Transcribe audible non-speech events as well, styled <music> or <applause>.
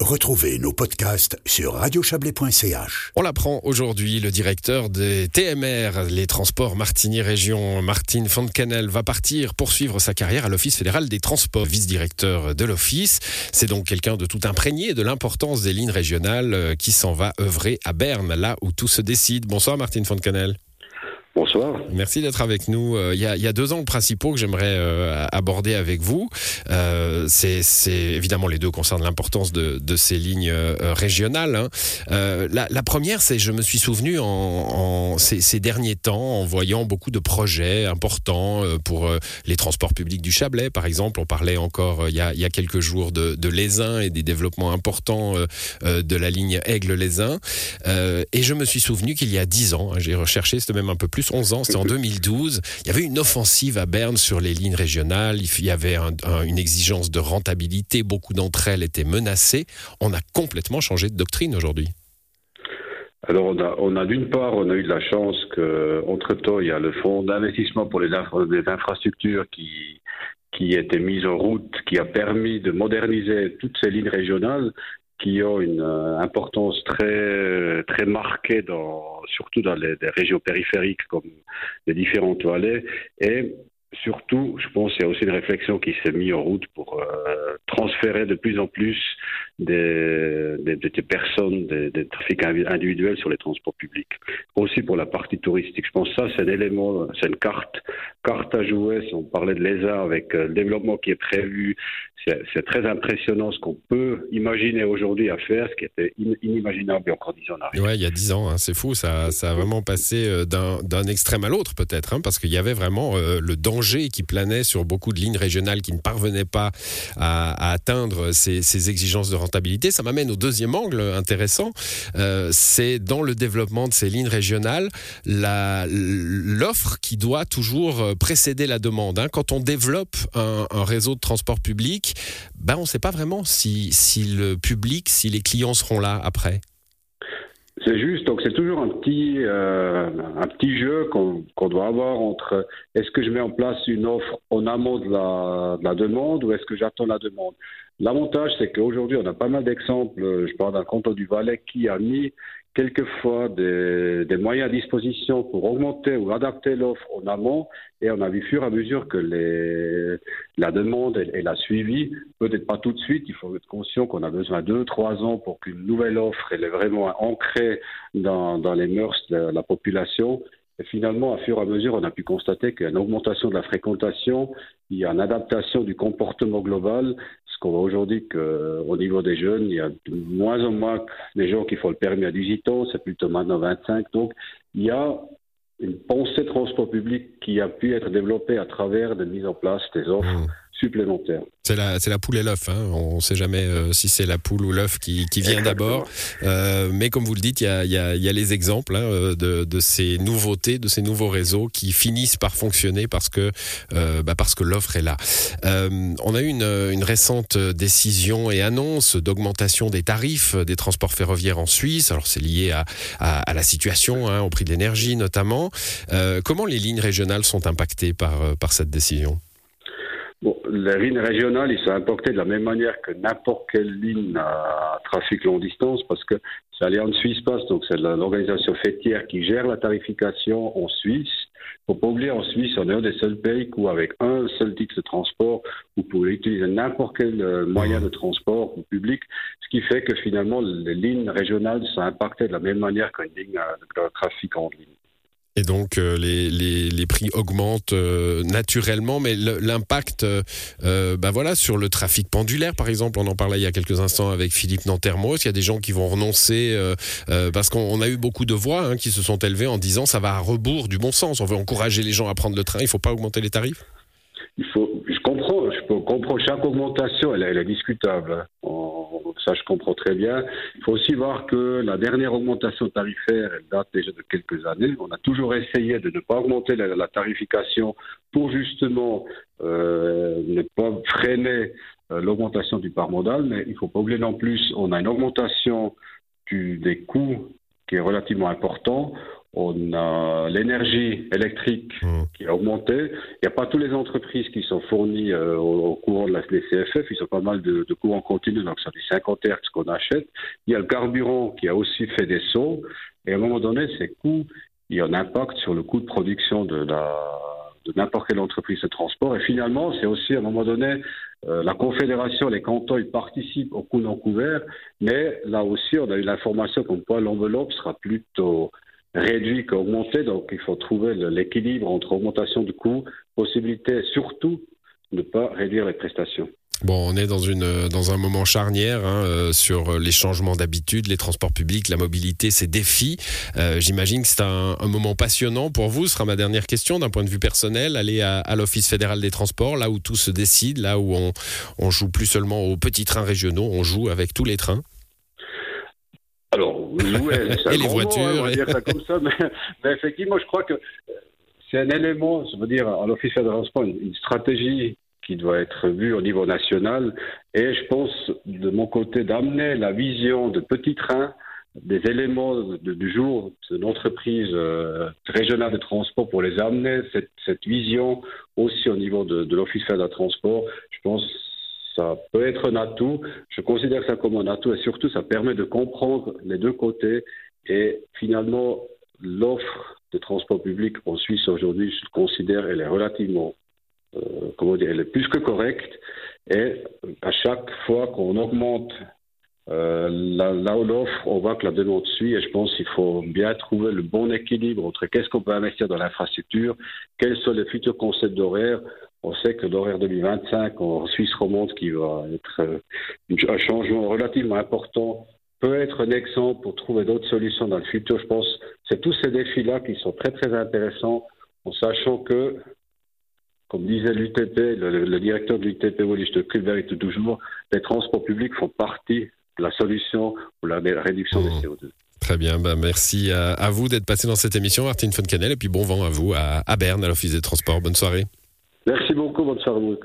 Retrouvez nos podcasts sur radiochablais.ch. On l'apprend aujourd'hui, le directeur des TMR, les transports Martigny Région, Martine Fontenelle, va partir poursuivre sa carrière à l'Office fédéral des transports, vice-directeur de l'Office. C'est donc quelqu'un de tout imprégné de l'importance des lignes régionales euh, qui s'en va œuvrer à Berne, là où tout se décide. Bonsoir Martine Fontenelle. Merci d'être avec nous. Euh, il y, a, deux angles principaux que j'aimerais euh, aborder avec vous. Euh, c'est évidemment les deux concernent l'importance de, ces lignes régionales. Hein. La, première, c'est je me suis souvenu en, ces, derniers temps en voyant beaucoup de projets importants pour les transports publics du Chablais, par exemple. On parlait encore il y a, quelques jours de, de l'Aisin et des développements importants de la ligne Aigle-Lézin. et je me suis souvenu qu'il y a dix ans, hein, j'ai recherché, c'était même un peu plus 11 c'était en 2012. Il y avait une offensive à Berne sur les lignes régionales. Il y avait un, un, une exigence de rentabilité. Beaucoup d'entre elles étaient menacées. On a complètement changé de doctrine aujourd'hui. Alors on a, d'une part, on a eu de la chance qu'entre temps, il y a le fonds d'investissement pour les, infra les, infrastructures qui qui a été mis en route, qui a permis de moderniser toutes ces lignes régionales qui ont une euh, importance très très marquée dans surtout dans les, régions périphériques comme les différentes vallées et surtout, je pense qu'il y a aussi une réflexion qui s'est mise en route pour euh, transférer de plus en plus des, des, des personnes, des, des, trafics individuels sur les transports publics. Aussi pour la partie touristique. Je pense que ça, c'est un élément, c'est une carte, carte à jouer. Si on parlait de l'ESA avec euh, le développement qui est prévu, c'est très impressionnant ce qu'on peut imaginer aujourd'hui à faire, ce qui était in, inimaginable encore dix ans arrière. Ouais, il y a dix ans, hein, c'est fou. Ça, a vraiment passé euh, d'un extrême à l'autre peut-être, hein, parce qu'il y avait vraiment euh, le danger qui planait sur beaucoup de lignes régionales qui ne parvenaient pas à, atteindre ces, ces exigences de rentabilité. Ça m'amène au deuxième angle intéressant, c'est dans le développement de ces lignes régionales, l'offre qui doit toujours précéder la demande. Hein. Quand on développe un, réseau de transport public, ben on ne sait pas vraiment si, le public, si les clients seront là après. C'est juste, donc c'est toujours un petit, euh, un petit jeu qu'on qu doit avoir entre est-ce que je mets en place une offre en amont de la, de la demande ou est-ce que j'attends la demande? L'avantage, c'est qu'aujourd'hui, on a pas mal d'exemples. Je parle d'un canton du Valais qui a mis quelquefois des, des, moyens à disposition pour augmenter ou adapter l'offre en amont et on a vu fur et à mesure que les, la demande elle, elle a suivi, peut-être pas tout de suite, il faut être conscient qu'on a besoin de deux, trois ans pour qu'une nouvelle offre elle est vraiment ancrée dans, dans les mœurs de la population. Et finalement, à fur et à mesure, on a pu constater qu'il y a une augmentation de la fréquentation, il y a une adaptation du comportement global, ce qu'on voit aujourd'hui qu'au niveau des jeunes, il y a de moins en moins des gens qui font le permis à 18 ans, c'est plutôt maintenant 25. Donc, il y a une pensée transport public qui a pu être développée à travers de mise en place des offres. Mmh supplémentaires. C'est la, la poule et l'œuf. Hein. On ne sait jamais euh, si c'est la poule ou l'œuf qui, qui, vient d'abord. Euh, mais comme vous le dites, il y a, y, a, y a, les exemples hein, euh, de, de, ces nouveautés, de ces nouveaux réseaux qui finissent par fonctionner parce que, euh, bah parce que l'offre est là. On a eu une, une, récente décision et annonce d'augmentation des tarifs des transports ferroviaires en Suisse. Alors c'est lié à, à, à, la situation, hein, au prix de l'énergie notamment. comment les lignes régionales sont impactées par, par cette décision? Les lignes régionales, ils sont impactés de la même manière que n'importe quelle ligne à trafic longue distance, parce que c'est Allianz Suisse Pass, donc c'est l'organisation fêtière qui gère la tarification en Suisse. Faut pas oublier, en Suisse, on est un des seuls pays où, avec un seul titre de transport, vous pouvez utiliser n'importe quel euh, moyen de transport public, ce qui fait que finalement, les lignes régionales sont impactées de la même manière qu'une ligne de trafic en ligne. Et donc euh, les, les, les, prix augmentent euh, naturellement, mais l'impact, euh, bah voilà, sur le trafic pendulaire, par exemple, on en parlait il y a quelques instants avec Philippe Nantermos. Il y a des gens qui vont renoncer parce qu'on a eu beaucoup de voix hein, qui se sont élevées en disant ça va à rebours du bon sens. On veut encourager les gens à prendre le train. Il ne faut pas augmenter les tarifs. Il faut, je comprends, je comprends chaque augmentation, elle, est discutable. On, ça, je comprends très bien. Il faut aussi voir que la dernière augmentation tarifaire, elle date déjà de quelques années. On a toujours essayé de ne pas augmenter la, tarification pour justement euh, ne pas freiner euh, l'augmentation du parc modal, mais il ne faut pas oublier non plus, on a une augmentation des coûts qui est relativement important on a l'énergie électrique Mmh. qui a augmenté. Il n'y a pas toutes les entreprises qui sont fournies euh, au, au courant de la CFF. Ils ont pas mal de, de courants continus, donc c'est du 50 Hz qu'on achète. Il y a le carburant qui a aussi fait des sauts. Et à un moment donné, ces coûts, il y a un impact sur le coût de production de la de n'importe quelle entreprise de transport. Et finalement, c'est aussi à un moment donné, euh, la Confédération, les cantons, ils participent au coût non couvert, mais là aussi, on a eu l'information comme quoi l'enveloppe sera plutôt réduite qu'augmentée, donc il faut trouver l'équilibre entre augmentation de coûts, possibilité surtout de ne pas réduire les prestations. Bon, on est dans une dans un moment charnière hein, euh, sur les changements d'habitude, les transports publics, la mobilité, ces défis. Euh, J'imagine que c'est un, un moment passionnant pour vous. Ce sera ma dernière question d'un point de vue personnel. Aller à, à l'Office fédéral des transports, là où tout se décide, là où on on joue plus seulement aux petits trains régionaux, on joue avec tous les trains. <laughs> Et les mot, voitures, hein, on va dire ça comme ça, <laughs> mais, mais effectivement, je crois que c'est un élément, je veux dire, à l'Office de transport, une, stratégie qui doit être vue au niveau national, et je pense, de mon côté, d'amener la vision de petits trains, des éléments de- du jour de l'entreprise euh, régionale de transport pour les amener, cette, cette vision aussi au niveau de, de l'Office fédéral de transport, je pense ça peut être un atout. Je considère ça comme un atout et surtout ça permet de comprendre les deux côtés et finalement l'offre de transport public en Suisse aujourd'hui, je considère, elle est relativement, euh, comment dire, elle est plus que correcte et à chaque fois qu'on augmente euh, l'offre, on voit que la demande suit et je pense qu'il faut bien trouver le bon équilibre entre qu'est-ce qu'on peut investir dans l'infrastructure, quels sont les futurs concepts d'horaire. On sait que l'horaire 2025 en Suisse romande, qui va être euh, un changement relativement important, peut être un exemple pour trouver d'autres solutions dans le futur. Je pense c'est tous ces défis-là qui sont très très intéressants, en sachant que, comme disait l'UTP, le, directeur de l'UTP, Wallis de Kulberg, toujours, les transports publics font partie de la solution pour la réduction des Mhm. CO2. Très bien, bah merci à, à vous d'être passé dans cette émission, Martine Foncanel, et puis bon vent à vous à, à Berne, à l'Office des transports. Bonne soirée. Merci beaucoup, bonne soirée.